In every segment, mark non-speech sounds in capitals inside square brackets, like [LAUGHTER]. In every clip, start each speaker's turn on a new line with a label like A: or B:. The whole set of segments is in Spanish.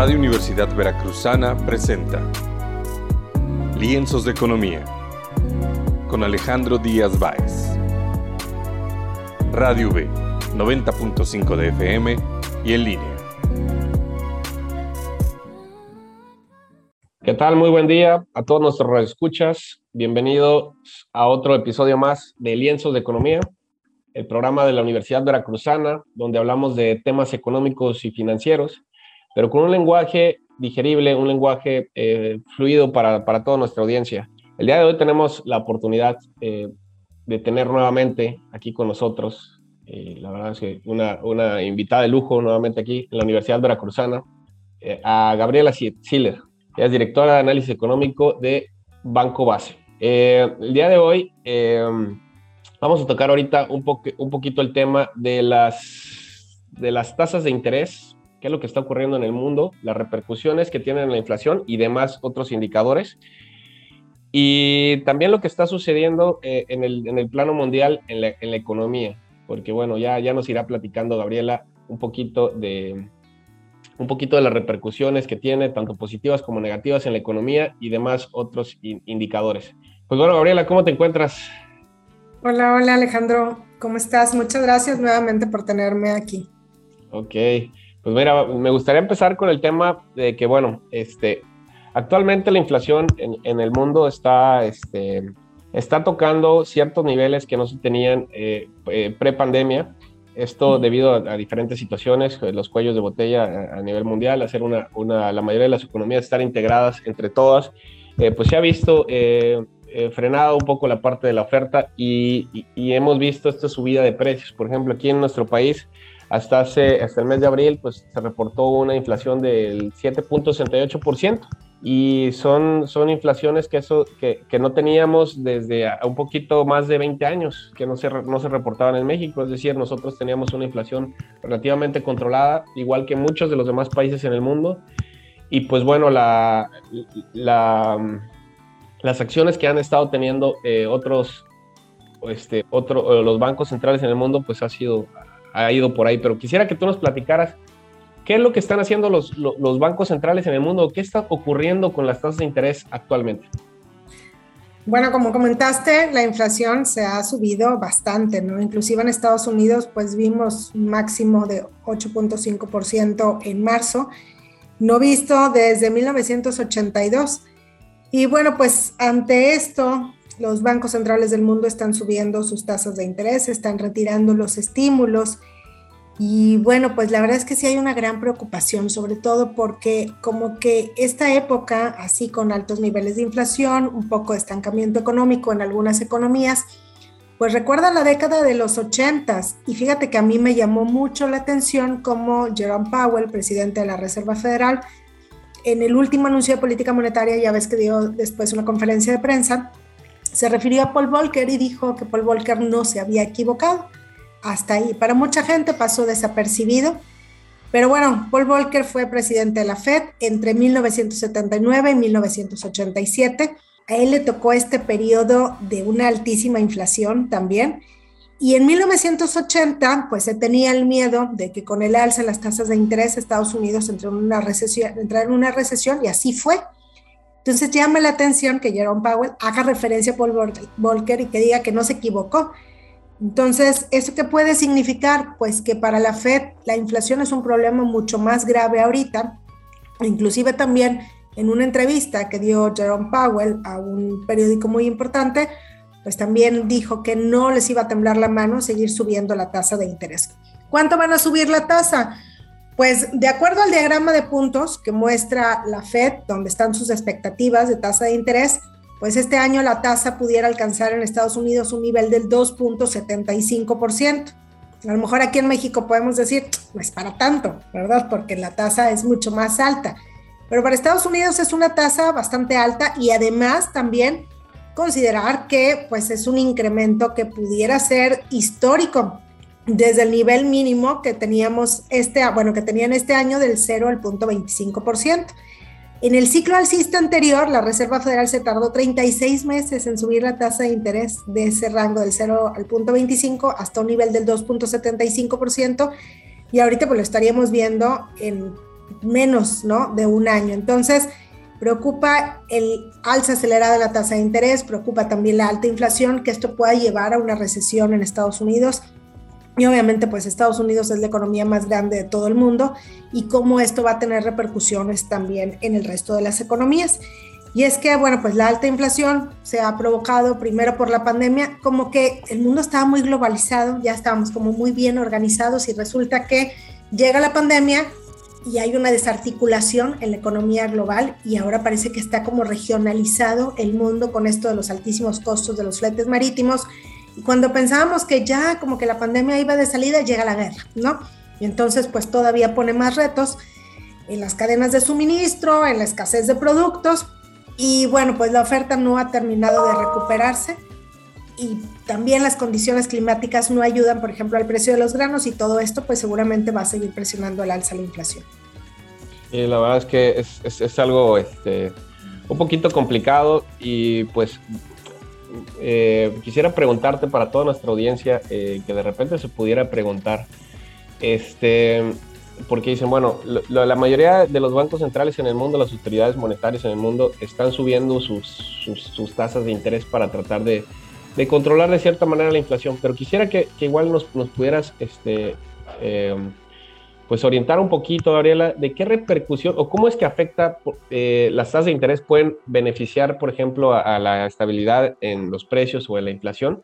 A: Radio Universidad Veracruzana presenta Lienzos de Economía con Alejandro Díaz Báez. Radio V, 90.5 de FM y en línea.
B: ¿Qué tal? Muy buen día a todos nuestros escuchas. Bienvenidos a otro episodio más de Lienzos de Economía, el programa de la Universidad Veracruzana, donde hablamos de temas económicos y financieros pero con un lenguaje digerible, un lenguaje eh, fluido para, para, toda nuestra audiencia. El día de hoy tenemos la oportunidad eh, de tener nuevamente aquí con nosotros, eh, la verdad es que una, una, invitada de lujo nuevamente aquí en la Universidad Veracruzana, a Gabriela Siller, ella es directora de análisis económico de Banco Base. el día de hoy vamos a tocar ahorita un, po un poquito el tema de las, de las tasas de interés qué es lo que está ocurriendo en el mundo, las repercusiones que tiene la inflación y demás otros indicadores. Y también lo que está sucediendo eh, en, el, en, el, plano mundial en la, en la, economía, porque bueno, ya, ya nos irá platicando Gabriela un poquito de un poquito de las repercusiones que tiene, tanto positivas como negativas en la economía y demás otros indicadores. Pues bueno, Gabriela, ¿cómo te encuentras?
C: Hola, hola Alejandro, ¿cómo estás? Muchas gracias nuevamente por tenerme aquí.
B: Ok, pues mira, me gustaría empezar con el tema de que, bueno, este, actualmente la inflación en, el mundo está, este, está tocando ciertos niveles que no se tenían eh, eh, pre-pandemia. Esto debido a, diferentes situaciones, eh, los cuellos de botella a, nivel mundial, hacer una, una, la mayoría de las economías estar integradas entre todas, pues se ha visto frenado un poco la parte de la oferta y, y hemos visto esta subida de precios. Por ejemplo, aquí en nuestro país, hasta, hace, hasta el mes de abril pues, se reportó una inflación del 7.68% y son, son inflaciones que, eso, que, que, no teníamos desde un poquito más de 20 años, que no se, no se reportaban en México, es decir, nosotros teníamos una inflación relativamente controlada, igual que muchos de los demás países en el mundo, y pues bueno, la, la, las acciones que han estado teniendo eh, otros, este, otro, los bancos centrales en el mundo, pues ha sido, ha ido por ahí, pero quisiera que tú nos platicaras qué es lo que están haciendo los, los, bancos centrales en el mundo, qué está ocurriendo con las tasas de interés actualmente.
C: Bueno, como comentaste, la inflación se ha subido bastante, ¿no? Inclusive en Estados Unidos, pues vimos un máximo de 8.5% en marzo, no visto desde 1982. Y bueno, pues ante esto, los bancos centrales del mundo están subiendo sus tasas de interés, están retirando los estímulos. Y bueno, pues la verdad es que sí hay una gran preocupación, sobre todo porque como que esta época, así con altos niveles de inflación, un poco de estancamiento económico en algunas economías, pues recuerda la década de los 80 y fíjate que a mí me llamó mucho la atención como Jerome Powell, presidente de la Reserva Federal, en el último anuncio de política monetaria, ya ves que dio después una conferencia de prensa, se refirió a Paul Volcker y dijo que Paul Volcker no se había equivocado. Hasta ahí. Para mucha gente pasó desapercibido. Pero bueno, Paul Volcker fue presidente de la Fed entre 1979 y 1987. A él le tocó este periodo de una altísima inflación también. Y en 1980, pues se tenía el miedo de que con el alza en las tasas de interés Estados Unidos entró en una recesión, entrara en una recesión y así fue. Entonces llama la atención que Jerome Powell haga referencia a Paul Volcker y que diga que no se equivocó. Entonces, ¿eso qué puede significar? Pues que para la Fed la inflación es un problema mucho más grave ahorita. Inclusive también en una entrevista que dio Jerome Powell a un periódico muy importante, pues también dijo que no les iba a temblar la mano seguir subiendo la tasa de interés. ¿Cuánto van a subir la tasa? Pues de acuerdo al diagrama de puntos que muestra la Fed, donde están sus expectativas de tasa de interés, pues este año la tasa pudiera alcanzar en Estados Unidos un nivel del 2.75%. A lo mejor aquí en México podemos decir, no es para tanto, ¿verdad? Porque la tasa es mucho más alta. Pero para Estados Unidos es una tasa bastante alta y además también considerar que pues es un incremento que pudiera ser histórico desde el nivel mínimo que teníamos este, bueno, que tenían este año del 0 al punto 25%. En el ciclo alcista anterior, la Reserva Federal se tardó 36 meses en subir la tasa de interés de ese rango del 0 al punto 25 hasta un nivel del 2.75% y ahorita pues lo estaríamos viendo en menos, ¿no? De un año. Entonces, preocupa el alza acelerada de la tasa de interés, preocupa también la alta inflación, que esto pueda llevar a una recesión en Estados Unidos. Y obviamente, pues Estados Unidos es la economía más grande de todo el mundo y cómo esto va a tener repercusiones también en el resto de las economías. Y es que, bueno, pues la alta inflación se ha provocado primero por la pandemia, como que el mundo estaba muy globalizado, ya estábamos como muy bien organizados y resulta que llega la pandemia y hay una desarticulación en la economía global y ahora parece que está como regionalizado el mundo con esto de los altísimos costos de los fletes marítimos. Cuando pensábamos que ya como que la pandemia iba de salida, llega la guerra, ¿no? Y entonces pues todavía pone más retos en las cadenas de suministro, en la escasez de productos y bueno, pues la oferta no ha terminado de recuperarse y también las condiciones climáticas no ayudan, por ejemplo, al precio de los granos y todo esto pues seguramente va a seguir presionando al alza la inflación.
B: Y la verdad es que es, es, algo este, un poquito complicado y pues eh, quisiera preguntarte para toda nuestra audiencia eh, que de repente se pudiera preguntar, este, porque dicen, bueno, la mayoría de los bancos centrales en el mundo, las autoridades monetarias en el mundo, están subiendo sus, tasas de interés para tratar de, controlar de cierta manera la inflación. Pero quisiera que, que igual nos, nos, pudieras este, eh, pues orientar un poquito, Gabriela, de qué repercusión o cómo es que afecta eh, las tasas de interés pueden beneficiar, por ejemplo, a, la estabilidad en los precios o en la inflación.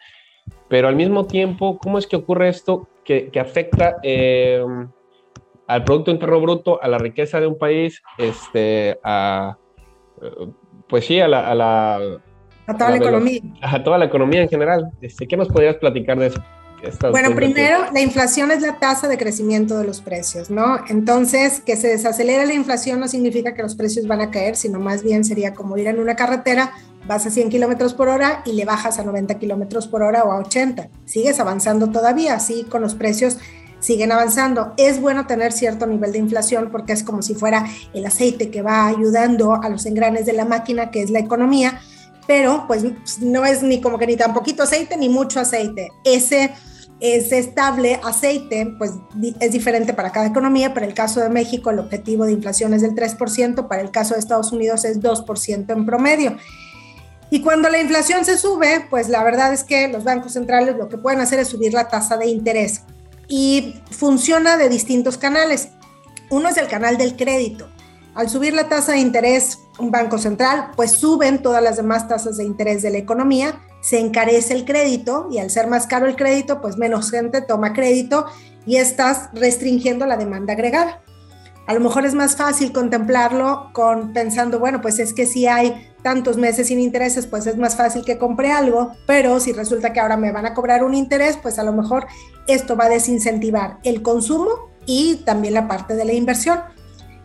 B: Pero al mismo tiempo, ¿cómo es que ocurre esto que, que afecta eh, al Producto Interno Bruto, a la riqueza de un país, este, a, pues sí, a la...
C: A, la, a toda la, economía.
B: A toda la economía en general. Este, ¿Qué nos podrías platicar de eso?
C: Bueno, primero, la inflación es la tasa de crecimiento de los precios, ¿no? Entonces, que se desacelere la inflación no significa que los precios van a caer, sino más bien sería como ir en una carretera, vas a 100 kilómetros por hora y le bajas a 90 kilómetros por hora o a 80. Sigues avanzando todavía, así con los precios siguen avanzando. Es bueno tener cierto nivel de inflación porque es como si fuera el aceite que va ayudando a los engranes de la máquina, que es la economía, pero pues no es ni como que ni tan poquito aceite ni mucho aceite. Ese, ese estable aceite pues es diferente para cada economía. Para el caso de México el objetivo de inflación es del 3%, para el caso de Estados Unidos es 2% en promedio. Y cuando la inflación se sube, pues la verdad es que los bancos centrales lo que pueden hacer es subir la tasa de interés y funciona de distintos canales. Uno es el canal del crédito. Al subir la tasa de interés un banco central, pues suben todas las demás tasas de interés de la economía, se encarece el crédito y al ser más caro el crédito, pues menos gente toma crédito y estás restringiendo la demanda agregada. A lo mejor es más fácil contemplarlo con pensando, bueno, pues es que si hay tantos meses sin intereses, pues es más fácil que compre algo, pero si resulta que ahora me van a cobrar un interés, pues a lo mejor esto va a desincentivar el consumo y también la parte de la inversión.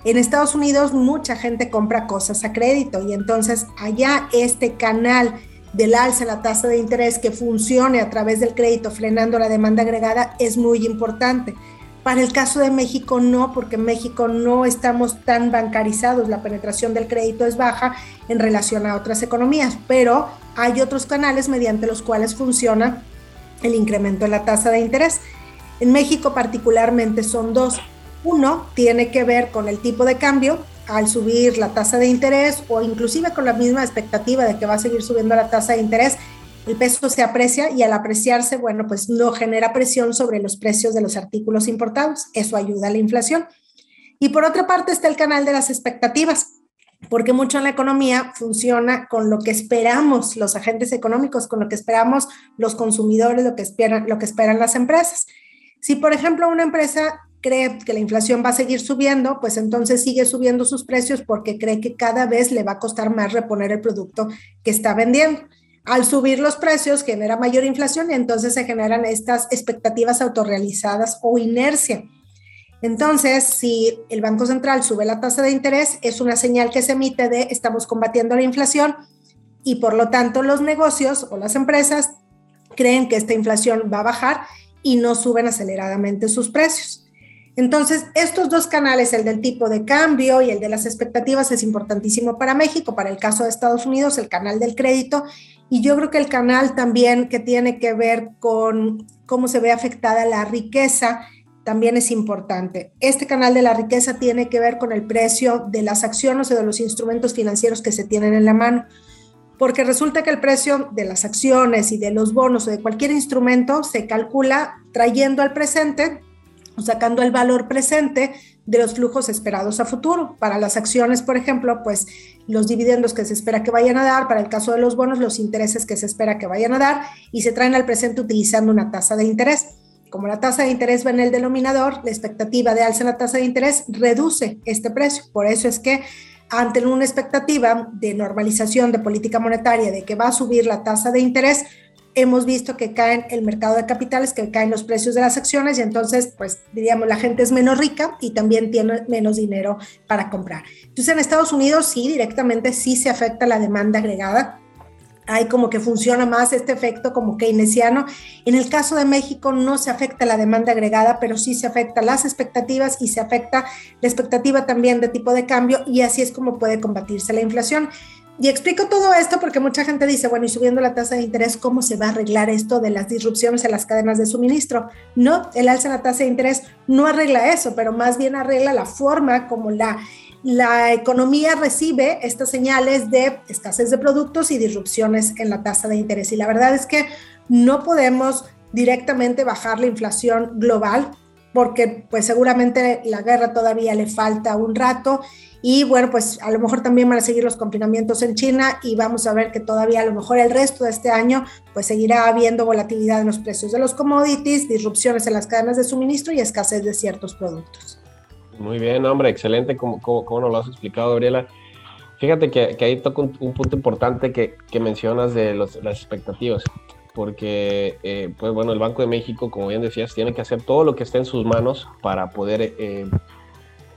C: En Estados Unidos mucha gente compra cosas a crédito y entonces allá este canal del alza en la tasa de interés que funcione a través del crédito frenando la demanda agregada es muy importante. Para el caso de México no, porque en México no estamos tan bancarizados, la penetración del crédito es baja en relación a otras economías, pero hay otros canales mediante los cuales funciona el incremento de la tasa de interés. En México particularmente son dos. Uno tiene que ver con el tipo de cambio al subir la tasa de interés o inclusive con la misma expectativa de que va a seguir subiendo la tasa de interés el peso se aprecia y al apreciarse, bueno, pues no genera presión sobre los precios de los artículos importados. Eso ayuda a la inflación. Y por otra parte está el canal de las expectativas, porque mucho en la economía funciona con lo que esperamos los agentes económicos, con lo que esperamos los consumidores, lo que esperan, lo que esperan las empresas. Si, por ejemplo, una empresa cree que la inflación va a seguir subiendo, pues entonces sigue subiendo sus precios porque cree que cada vez le va a costar más reponer el producto que está vendiendo. Al subir los precios genera mayor inflación y entonces se generan estas expectativas autorrealizadas o inercia. Entonces, si el Banco Central sube la tasa de interés, es una señal que se emite de estamos combatiendo la inflación y por lo tanto los negocios o las empresas creen que esta inflación va a bajar y no suben aceleradamente sus precios. Entonces, estos dos canales, el del tipo de cambio y el de las expectativas, es importantísimo para México. Para el caso de Estados Unidos, el canal del crédito y yo creo que el canal también que tiene que ver con cómo se ve afectada la riqueza también es importante. Este canal de la riqueza tiene que ver con el precio de las acciones o de los instrumentos financieros que se tienen en la mano, porque resulta que el precio de las acciones y de los bonos o de cualquier instrumento se calcula trayendo al presente sacando el valor presente de los flujos esperados a futuro. Para las acciones, por ejemplo, pues los dividendos que se espera que vayan a dar, para el caso de los bonos, los intereses que se espera que vayan a dar y se traen al presente utilizando una tasa de interés. Como la tasa de interés va en el denominador, la expectativa de alza en la tasa de interés reduce este precio. Por eso es que ante una expectativa de normalización de política monetaria, de que va a subir la tasa de interés, hemos visto que caen el mercado de capitales, que caen los precios de las acciones y entonces, pues diríamos, la gente es menos rica y también tiene menos dinero para comprar. Entonces, en Estados Unidos sí, directamente sí se afecta la demanda agregada hay como que funciona más este efecto como keynesiano. En el caso de México no se afecta la demanda agregada, pero sí se afecta las expectativas y se afecta la expectativa también de tipo de cambio y así es como puede combatirse la inflación. Y explico todo esto porque mucha gente dice, bueno, y subiendo la tasa de interés, ¿cómo se va a arreglar esto de las disrupciones en las cadenas de suministro? No, el alza en la tasa de interés no arregla eso, pero más bien arregla la forma como la la economía recibe estas señales de escasez de productos y disrupciones en la tasa de interés. Y la verdad es que no podemos directamente bajar la inflación global porque pues seguramente la guerra todavía le falta un rato y bueno, pues a lo mejor también van a seguir los confinamientos en China y vamos a ver que todavía a lo mejor el resto de este año pues seguirá habiendo volatilidad en los precios de los commodities, disrupciones en las cadenas de suministro y escasez de ciertos productos.
B: Muy bien, hombre, excelente como, como, nos lo has explicado, Gabriela. Fíjate que, ahí toca un, punto importante que, que mencionas de las expectativas, porque, eh, pues bueno, el Banco de México, como bien decías, tiene que hacer todo lo que esté en sus manos para poder, eh,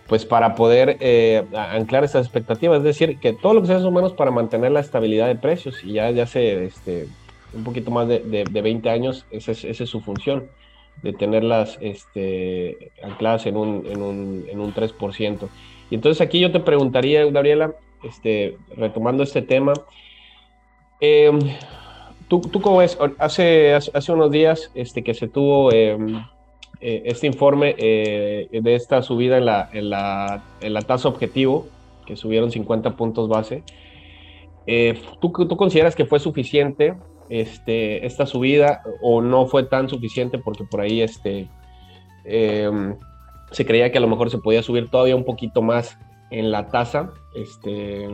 B: pues para poder eh, anclar esas expectativas, es decir, que todo lo que esté en sus manos para mantener la estabilidad de precios, y ya, ya hace este, un poquito más de, de, 20 años, esa es, esa es su función de tenerlas este, ancladas en un, en, un, en un 3%. Y entonces aquí yo te preguntaría, Gabriela, este, retomando este tema, em, ¿tú, ¿tú, cómo ves? Hace, hace unos días este, que se tuvo em, eh, este informe eh, de esta subida en la, en, la, en la tasa objetivo, que subieron 50 puntos base, eh, ¿tú, ¿tú consideras que fue suficiente este, esta subida o no fue tan suficiente porque por ahí este, em, se creía que a lo mejor se podía subir todavía un poquito más en la tasa. Este,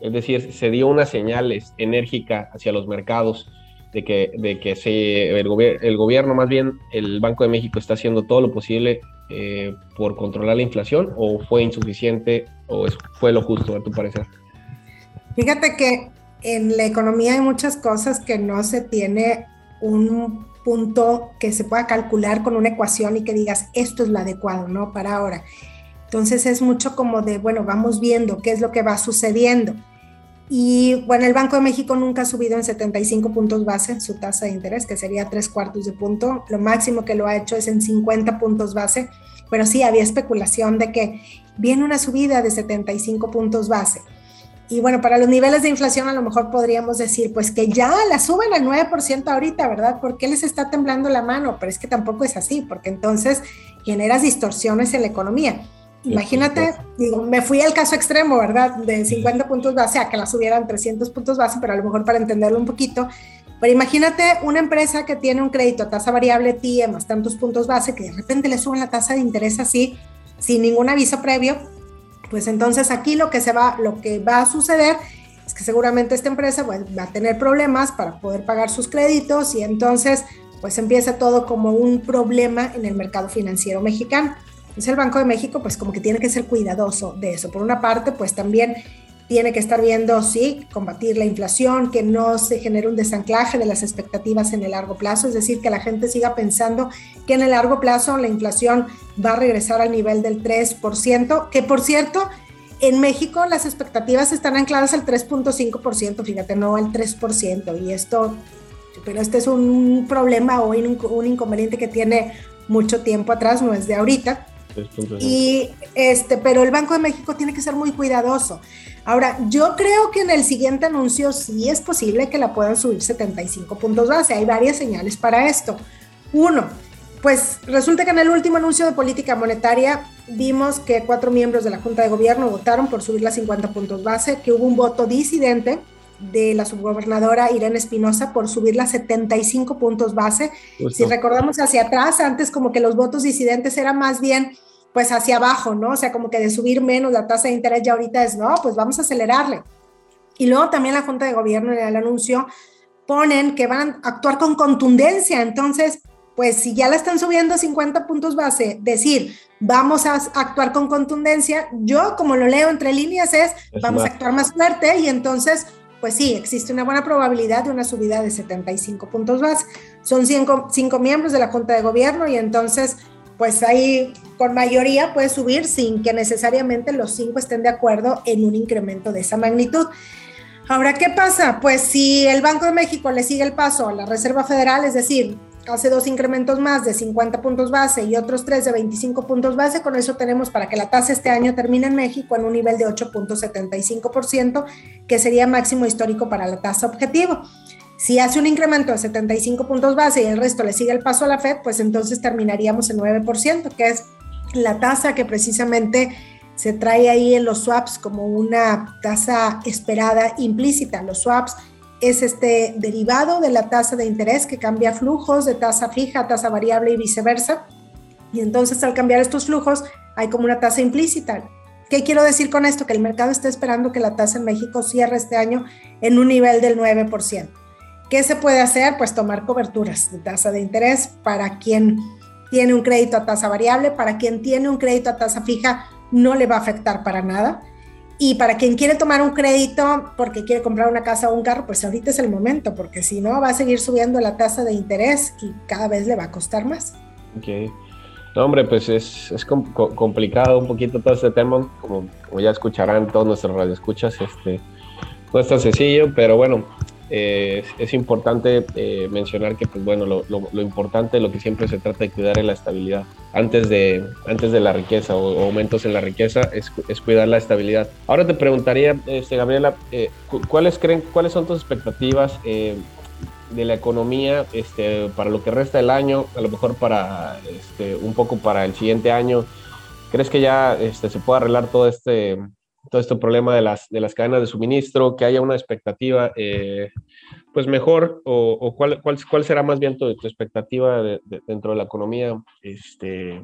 B: es decir, se dio una señal enérgica hacia los mercados de que, de que se, el, gobierno, más bien el Banco de México, está haciendo todo lo posible eh, por controlar la inflación o fue insuficiente o fue lo justo a tu parecer.
C: Fíjate que en la economía hay muchas cosas que no se tiene un punto que se pueda calcular con una ecuación y que digas, esto es lo adecuado, ¿no? Para ahora. Entonces es mucho como de, bueno, vamos viendo qué es lo que va sucediendo. Y bueno, el Banco de México nunca ha subido en 75 puntos base su tasa de interés, que sería tres cuartos de punto. Lo máximo que lo ha hecho es en 50 puntos base, pero sí había especulación de que viene una subida de 75 puntos base y bueno, para los niveles de inflación a lo mejor podríamos decir, pues que ya la suben al 9% ahorita, ¿verdad? ¿Por qué les está temblando la mano? Pero es que tampoco es así, porque entonces generas distorsiones en la economía. Imagínate, digo, me fui al caso extremo, ¿verdad? De 50 puntos base a que la subieran 300 puntos base, pero a lo mejor para entenderlo un poquito. Pero imagínate una empresa que tiene un crédito a tasa variable TIE más tantos puntos base, que de repente le suben la tasa de interés así, sin ningún aviso previo, pues entonces aquí lo que se va, lo que va a suceder es que seguramente esta empresa va a tener problemas para poder pagar sus créditos y entonces pues empieza todo como un problema en el mercado financiero mexicano. Entonces el Banco de México pues como que tiene que ser cuidadoso de eso. Por una parte pues también tiene que estar viendo, sí, combatir la inflación, que no se genere un desanclaje de las expectativas en el largo plazo, es decir, que la gente siga pensando que en el largo plazo la inflación va a regresar al nivel del 3%, que por cierto, en México las expectativas están ancladas al 3.5%, fíjate, no al 3%, y esto, pero este es un problema o un, inconveniente que tiene mucho tiempo atrás, no es de ahorita. Y este, pero el Banco de México tiene que ser muy cuidadoso. Ahora, yo creo que en el siguiente anuncio sí es posible que la puedan subir 75 puntos base. Hay varias señales para esto. Uno, Pues resulta que en el último anuncio de política monetaria vimos que cuatro miembros de la Junta de Gobierno votaron por subir las 50 puntos base, que hubo un voto disidente de la subgobernadora Irene Espinosa por subir las 75 puntos base. Si recordamos hacia atrás, antes como que los votos disidentes eran más bien pues hacia abajo, ¿no? O sea, como que de subir menos la tasa de interés ya ahorita es, no, pues vamos a acelerarle. Y luego también la Junta de Gobierno en el anuncio ponen que van a actuar con contundencia, entonces pues si ya la están subiendo 50 puntos base, decir, vamos a actuar con contundencia, yo como lo leo entre líneas es, vamos a actuar más fuerte y entonces, pues sí, existe una buena probabilidad de una subida de 75 puntos base. Son cinco, cinco miembros de la Junta de Gobierno y entonces, pues ahí con mayoría puede subir sin que necesariamente los cinco estén de acuerdo en un incremento de esa magnitud. Ahora, ¿qué pasa? Pues si el Banco de México le sigue el paso a la Reserva Federal, es decir, hace dos incrementos más de 50 puntos base y otros tres de 25 puntos base, con eso tenemos para que la tasa este año termine en México en un nivel de 8.75%, que sería máximo histórico para la tasa objetivo. Si hace un incremento de 75 puntos base y el resto le sigue el paso a la Fed, pues entonces terminaríamos en 9%, que es la tasa que precisamente se trae ahí en los swaps como una tasa esperada implícita. Los swaps es este derivado de la tasa de interés que cambia flujos de tasa fija a tasa variable y viceversa. Y entonces al cambiar estos flujos hay como una tasa implícita. ¿Qué quiero decir con esto? Que el mercado está esperando que la tasa en México cierre este año en un nivel del 9%. ¿Qué se puede hacer? Pues tomar coberturas de tasa de interés para quien tiene un crédito a tasa variable, para quien tiene un crédito a tasa fija no le va a afectar para nada y para quien quiere tomar un crédito porque quiere comprar una casa o un carro, pues ahorita es el momento, porque si no va a seguir subiendo la tasa de interés y cada vez le va a costar más.
B: Ok. No, hombre, pues es, es complicado un poquito todo este tema, como, ya escucharán todos nuestros radioescuchas, este, no es tan sencillo, pero bueno, eh, es, importante eh, mencionar que, pues bueno, lo, lo, importante, lo que siempre se trata de cuidar es la estabilidad. Antes de, antes de la riqueza o, aumentos en la riqueza, es, es, cuidar la estabilidad. Ahora te preguntaría, este, Gabriela, eh, ¿cuáles, creen, ¿cuáles son tus expectativas de la economía este, para lo que resta del año? A lo mejor para este, un poco para el siguiente año. ¿Crees que ya este, se puede arreglar todo este todo este problema de las, de las cadenas de suministro, que haya una expectativa eh, pues mejor o, cuál, cuál, cuál, será más bien tu, expectativa dentro de la economía este,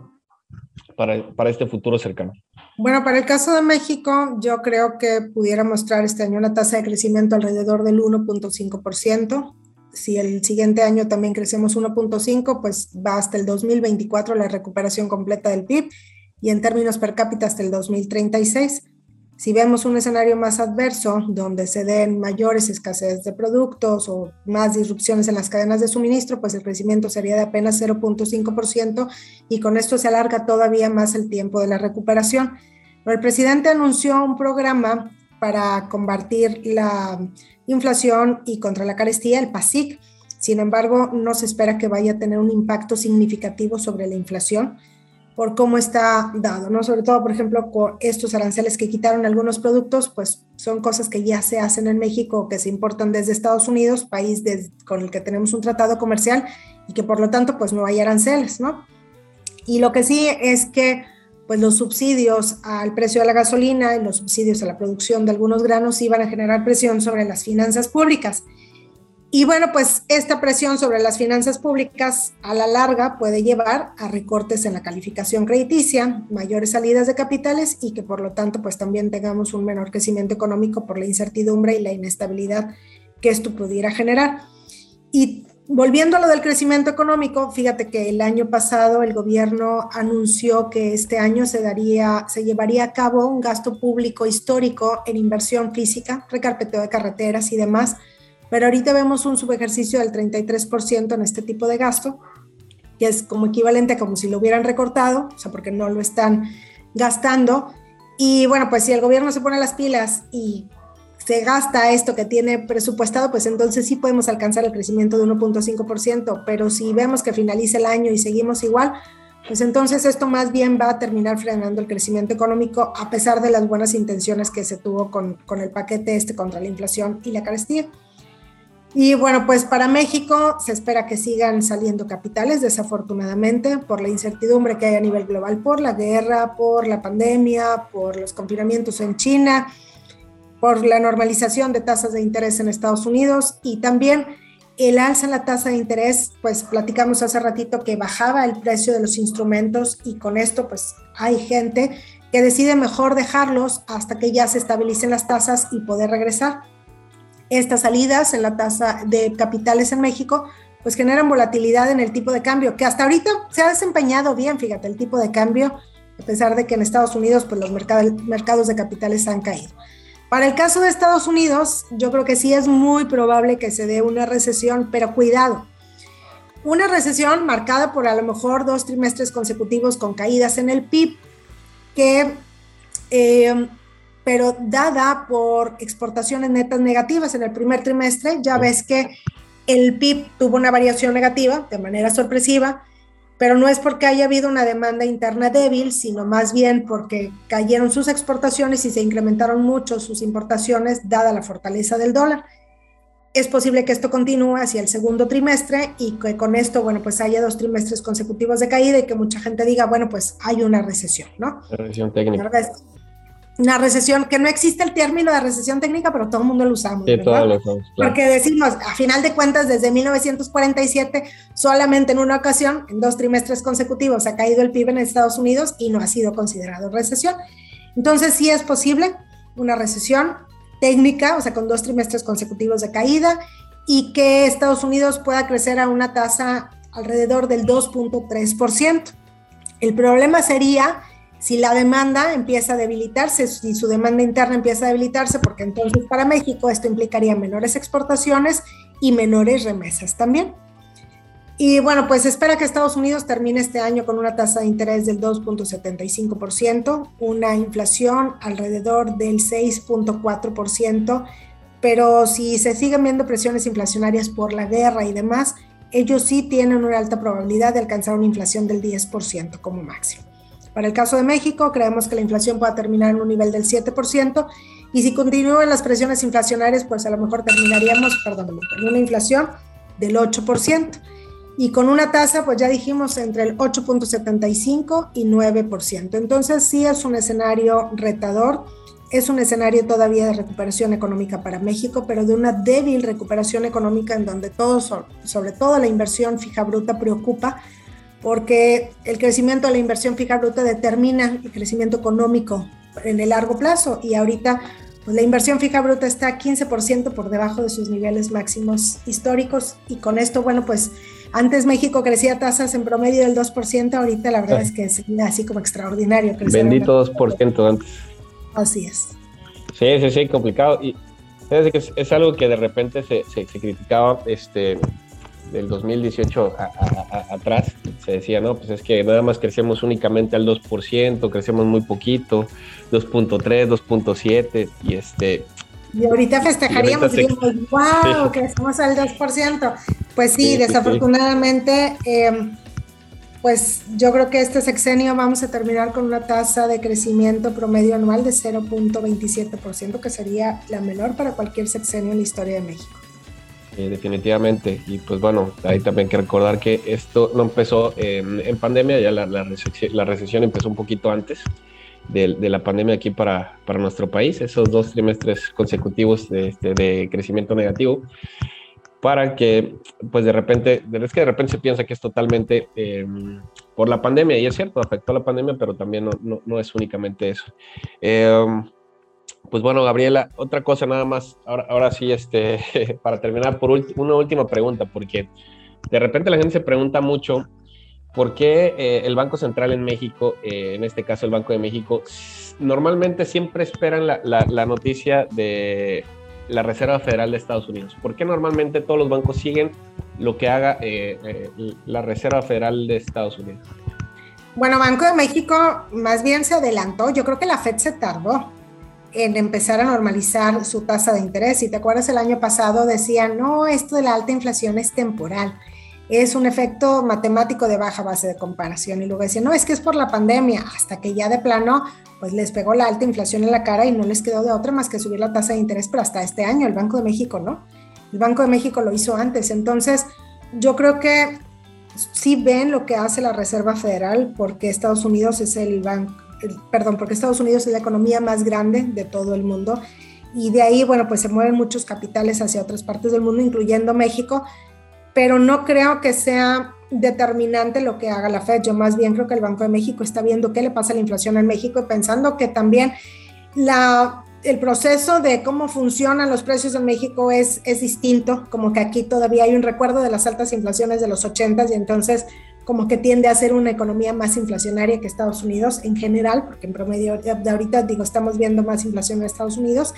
B: para, para este futuro cercano.
C: Bueno, para el caso de México, yo creo que pudiera mostrar este año una tasa de crecimiento alrededor del 1.5%. Si el siguiente año también crecemos 1.5, pues va hasta el 2024 la recuperación completa del PIB y en términos per cápita hasta el 2036. Si vemos un escenario más adverso, donde se den mayores escasez de productos o más disrupciones en las cadenas de suministro, pues el crecimiento sería de apenas 0.5% y con esto se alarga todavía más el tiempo de la recuperación. el presidente anunció un programa para combatir la inflación y contra la carestía, el PASIC. Sin embargo, no se espera que vaya a tener un impacto significativo sobre la inflación por cómo está dado, ¿no? Sobre todo, por ejemplo, con estos aranceles que quitaron algunos productos, pues son cosas que ya se hacen en México, que se importan desde Estados Unidos, país con el que tenemos un tratado comercial y que por lo tanto, pues no hay aranceles, ¿no? Y lo que sí es que, pues los subsidios al precio de la gasolina y los subsidios a la producción de algunos granos iban a generar presión sobre las finanzas públicas. Y bueno, pues esta presión sobre las finanzas públicas a la larga puede llevar a recortes en la calificación crediticia, mayores salidas de capitales y que por lo tanto pues también tengamos un menor crecimiento económico por la incertidumbre y la inestabilidad que esto pudiera generar. Y volviendo a lo del crecimiento económico, fíjate que el año pasado el gobierno anunció que este año se daría, se llevaría a cabo un gasto público histórico en inversión física, recarpeteo de carreteras y demás pero ahorita vemos un subejercicio del 33% en este tipo de gasto, que es como equivalente a como si lo hubieran recortado, o sea, porque no lo están gastando. Y bueno, pues si el gobierno se pone las pilas y se gasta esto que tiene presupuestado, pues entonces sí podemos alcanzar el crecimiento de 1.5%, pero si vemos que finaliza el año y seguimos igual, pues entonces esto más bien va a terminar frenando el crecimiento económico a pesar de las buenas intenciones que se tuvo con, con el paquete este contra la inflación y la carestía. Y bueno, pues para México se espera que sigan saliendo capitales, desafortunadamente, por la incertidumbre que hay a nivel global, por la guerra, por la pandemia, por los confinamientos en China, por la normalización de tasas de interés en Estados Unidos y también el alza en la tasa de interés, pues platicamos hace ratito que bajaba el precio de los instrumentos y con esto pues hay gente que decide mejor dejarlos hasta que ya se estabilicen las tasas y poder regresar estas salidas en la tasa de capitales en México, pues generan volatilidad en el tipo de cambio, que hasta ahorita se ha desempeñado bien, fíjate, el tipo de cambio, a pesar de que en Estados Unidos, pues los mercados de capitales han caído. Para el caso de Estados Unidos, yo creo que sí es muy probable que se dé una recesión, pero cuidado. Una recesión marcada por a lo mejor dos trimestres consecutivos con caídas en el PIB, que eh, pero dada por exportaciones netas negativas en el primer trimestre, ya ves que el PIB tuvo una variación negativa de manera sorpresiva, pero no es porque haya habido una demanda interna débil, sino más bien porque cayeron sus exportaciones y se incrementaron mucho sus importaciones dada la fortaleza del dólar. Es posible que esto continúe hacia el segundo trimestre y que con esto, bueno, pues haya dos trimestres consecutivos de caída y que mucha gente diga, bueno, pues hay una recesión, ¿no?
B: Recesión técnica
C: una recesión, que no existe el término de recesión técnica, pero todo el mundo lo usamos. Sí,
B: todos lo usamos.
C: Porque decimos, a final de cuentas, desde 1947, solamente en una ocasión, en dos trimestres consecutivos, ha caído el PIB en Estados Unidos y no ha sido considerado recesión. Entonces, sí es posible una recesión técnica, o sea, con dos trimestres consecutivos de caída, y que Estados Unidos pueda crecer a una tasa alrededor del 2.3%. El problema sería si la demanda empieza a debilitarse, si su demanda interna empieza a debilitarse, porque entonces para México esto implicaría menores exportaciones y menores remesas también. Y bueno, pues espera que Estados Unidos termine este año con una tasa de interés del 2.75%, una inflación alrededor del 6.4%, pero si se siguen viendo presiones inflacionarias por la guerra y demás, ellos sí tienen una alta probabilidad de alcanzar una inflación del 10% como máximo. Para el caso de México, creemos que la inflación pueda terminar en un nivel del 7% y si continúan las presiones inflacionarias, pues a lo mejor terminaríamos, perdón, con una inflación del 8% y con una tasa, pues ya dijimos, entre el 8.75 y 9%. Entonces sí es un escenario retador, es un escenario todavía de recuperación económica para México, pero de una débil recuperación económica en donde todo, sobre todo la inversión fija bruta preocupa porque el crecimiento de la inversión fija bruta determina el crecimiento económico en el largo plazo y ahorita pues, la inversión fija bruta está 15% por debajo de sus niveles máximos históricos y con esto, bueno, pues antes México crecía tasas en promedio del 2%, ahorita la verdad es que es así como extraordinario.
B: Bendito 2% antes.
C: Así es.
B: Sí, sí, sí, complicado. Y es, es algo que de repente se, se, se criticaba, este, del 2018 atrás, se decía, no, pues es que nada más crecemos únicamente al 2%, crecemos muy poquito, 2.3, 2.7, y este...
C: Y ahorita festejaríamos, y diríamos, wow, [LAUGHS] crecemos al 2%. Pues sí, desafortunadamente, em, pues yo creo que este sexenio vamos a terminar con una tasa de crecimiento promedio anual de 0.27%, que sería la menor para cualquier sexenio en la historia de México.
B: Eh, definitivamente. Y pues bueno, ahí también hay que recordar que esto no empezó en pandemia, ya la, la, recesión, empezó un poquito antes de, la pandemia aquí para, para, nuestro país, esos dos trimestres consecutivos de, este, de, crecimiento negativo, para que pues de repente, es que de repente se piensa que es totalmente em, por la pandemia, y es cierto, afectó la pandemia, pero también no, no, no es únicamente eso. Eh, pues bueno, Gabriela, otra cosa nada más, ahora, sí, este, [LAUGHS] para terminar, por una última pregunta, porque de repente la gente se pregunta mucho por qué eh, el Banco Central en México, eh, en este caso el Banco de México, normalmente siempre esperan la, la, noticia de la Reserva Federal de Estados Unidos. ¿Por qué normalmente todos los bancos siguen lo que haga eh, la Reserva Federal de Estados Unidos?
C: Bueno, Banco de México más bien se adelantó. Yo creo que la Fed se tardó en empezar a normalizar su tasa de interés. Si te acuerdas, el año pasado decían, no, esto de la alta inflación es temporal, es un efecto matemático de baja base de comparación. Y luego decían, no, es que es por la pandemia, hasta que ya de plano, pues les pegó la alta inflación en la cara y no les quedó de otra más que subir la tasa de interés, pero hasta este año el Banco de México, ¿no? El Banco de México lo hizo antes. Entonces, yo creo que sí ven lo que hace la Reserva Federal porque Estados Unidos es el banco, perdón, porque Estados Unidos es la economía más grande de todo el mundo. Y de ahí, bueno, pues se mueven muchos capitales hacia otras partes del mundo, incluyendo México, pero no creo que sea determinante lo que haga la Fed. Yo más bien creo que el Banco de México está viendo qué le pasa a la inflación en México y pensando que también la, el proceso de cómo funcionan los precios en México es, es distinto, como que aquí todavía hay un recuerdo de las altas inflaciones de los 80 y entonces como que tiende a ser una economía más inflacionaria que Estados Unidos en general, porque en promedio de ahorita digo, estamos viendo más inflación en Estados Unidos,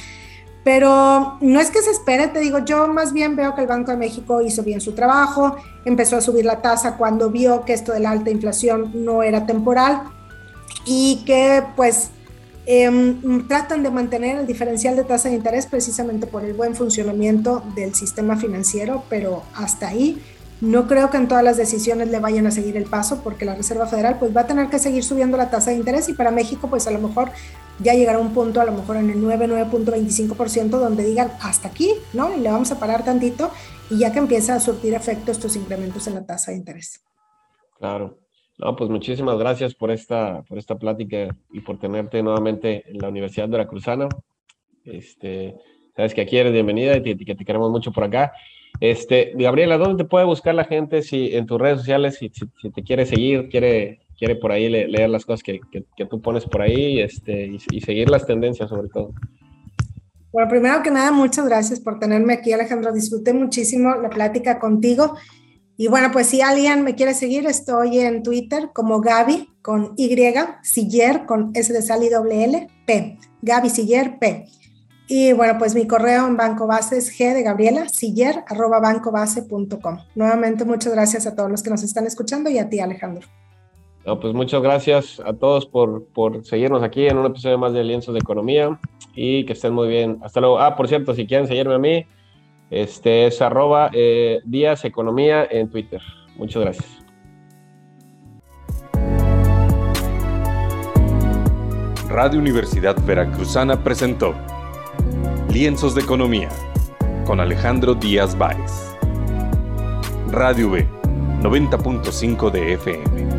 C: pero no es que se espere, te digo, yo más bien veo que el Banco de México hizo bien su trabajo, empezó a subir la tasa cuando vio que esto de la alta inflación no era temporal y que pues em, tratan de mantener el diferencial de tasa de interés precisamente por el buen funcionamiento del sistema financiero, pero hasta ahí no creo que en todas las decisiones le vayan a seguir el paso porque la Reserva Federal pues va a tener que seguir subiendo la tasa de interés y para México pues a lo mejor ya llegará un punto a lo mejor en el 9, 9.25% donde digan hasta aquí, ¿no? Y le vamos a parar tantito y ya que empieza a surtir efecto estos incrementos en la tasa de interés.
B: Claro. No, pues muchísimas gracias por esta, por esta plática y por tenerte nuevamente en la Universidad Veracruzana. Este, sabes que aquí eres bienvenida y que te queremos mucho por acá. Este, Gabriela, ¿dónde te puede buscar la gente si en tus redes sociales, si, te quiere seguir, quiere, quiere por ahí leer las cosas que, que, tú pones por ahí este, y, y, seguir las tendencias sobre todo?
C: Bueno, primero que nada, muchas gracias por tenerme aquí, Alejandro. Disfruté muchísimo la plática contigo. Y bueno, pues si alguien me quiere seguir, estoy en Twitter como Gaby con Y, Siller con S de sal y doble L, P. Gaby Siller P. Y bueno, pues mi correo en Banco Base es g de Gabriela Siller, arroba bancobase.com. Nuevamente, muchas gracias a todos los que nos están escuchando y a ti, Alejandro.
B: No, pues muchas gracias a todos por, por seguirnos aquí en un episodio más de Lienzos de Economía y que estén muy bien. Hasta luego. Ah, por cierto, si quieren seguirme a mí, este es arroba eh, Díaz Economía en Twitter. Muchas gracias.
A: Radio Universidad Veracruzana presentó Lienzos de Economía con Alejandro Díaz Báez. Radio B, 90.5 de FM.